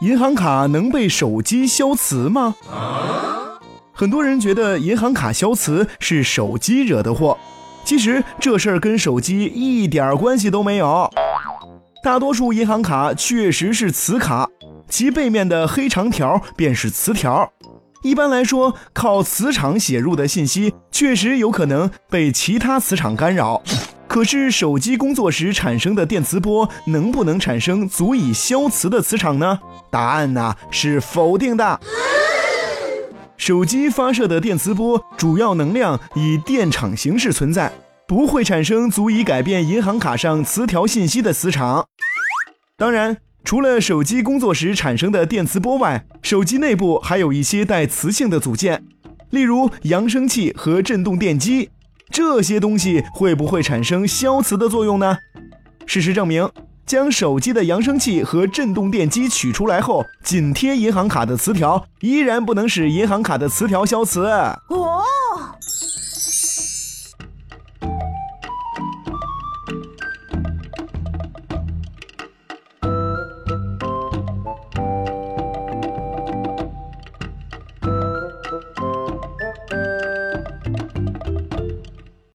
银行卡能被手机消磁吗？很多人觉得银行卡消磁是手机惹的祸，其实这事儿跟手机一点关系都没有。大多数银行卡确实是磁卡，其背面的黑长条便是磁条。一般来说，靠磁场写入的信息确实有可能被其他磁场干扰。可是，手机工作时产生的电磁波能不能产生足以消磁的磁场呢？答案呢是否定的。手机发射的电磁波主要能量以电场形式存在，不会产生足以改变银行卡上磁条信息的磁场。当然，除了手机工作时产生的电磁波外，手机内部还有一些带磁性的组件，例如扬声器和振动电机。这些东西会不会产生消磁的作用呢？事实证明，将手机的扬声器和振动电机取出来后，紧贴银行卡的磁条，依然不能使银行卡的磁条消磁。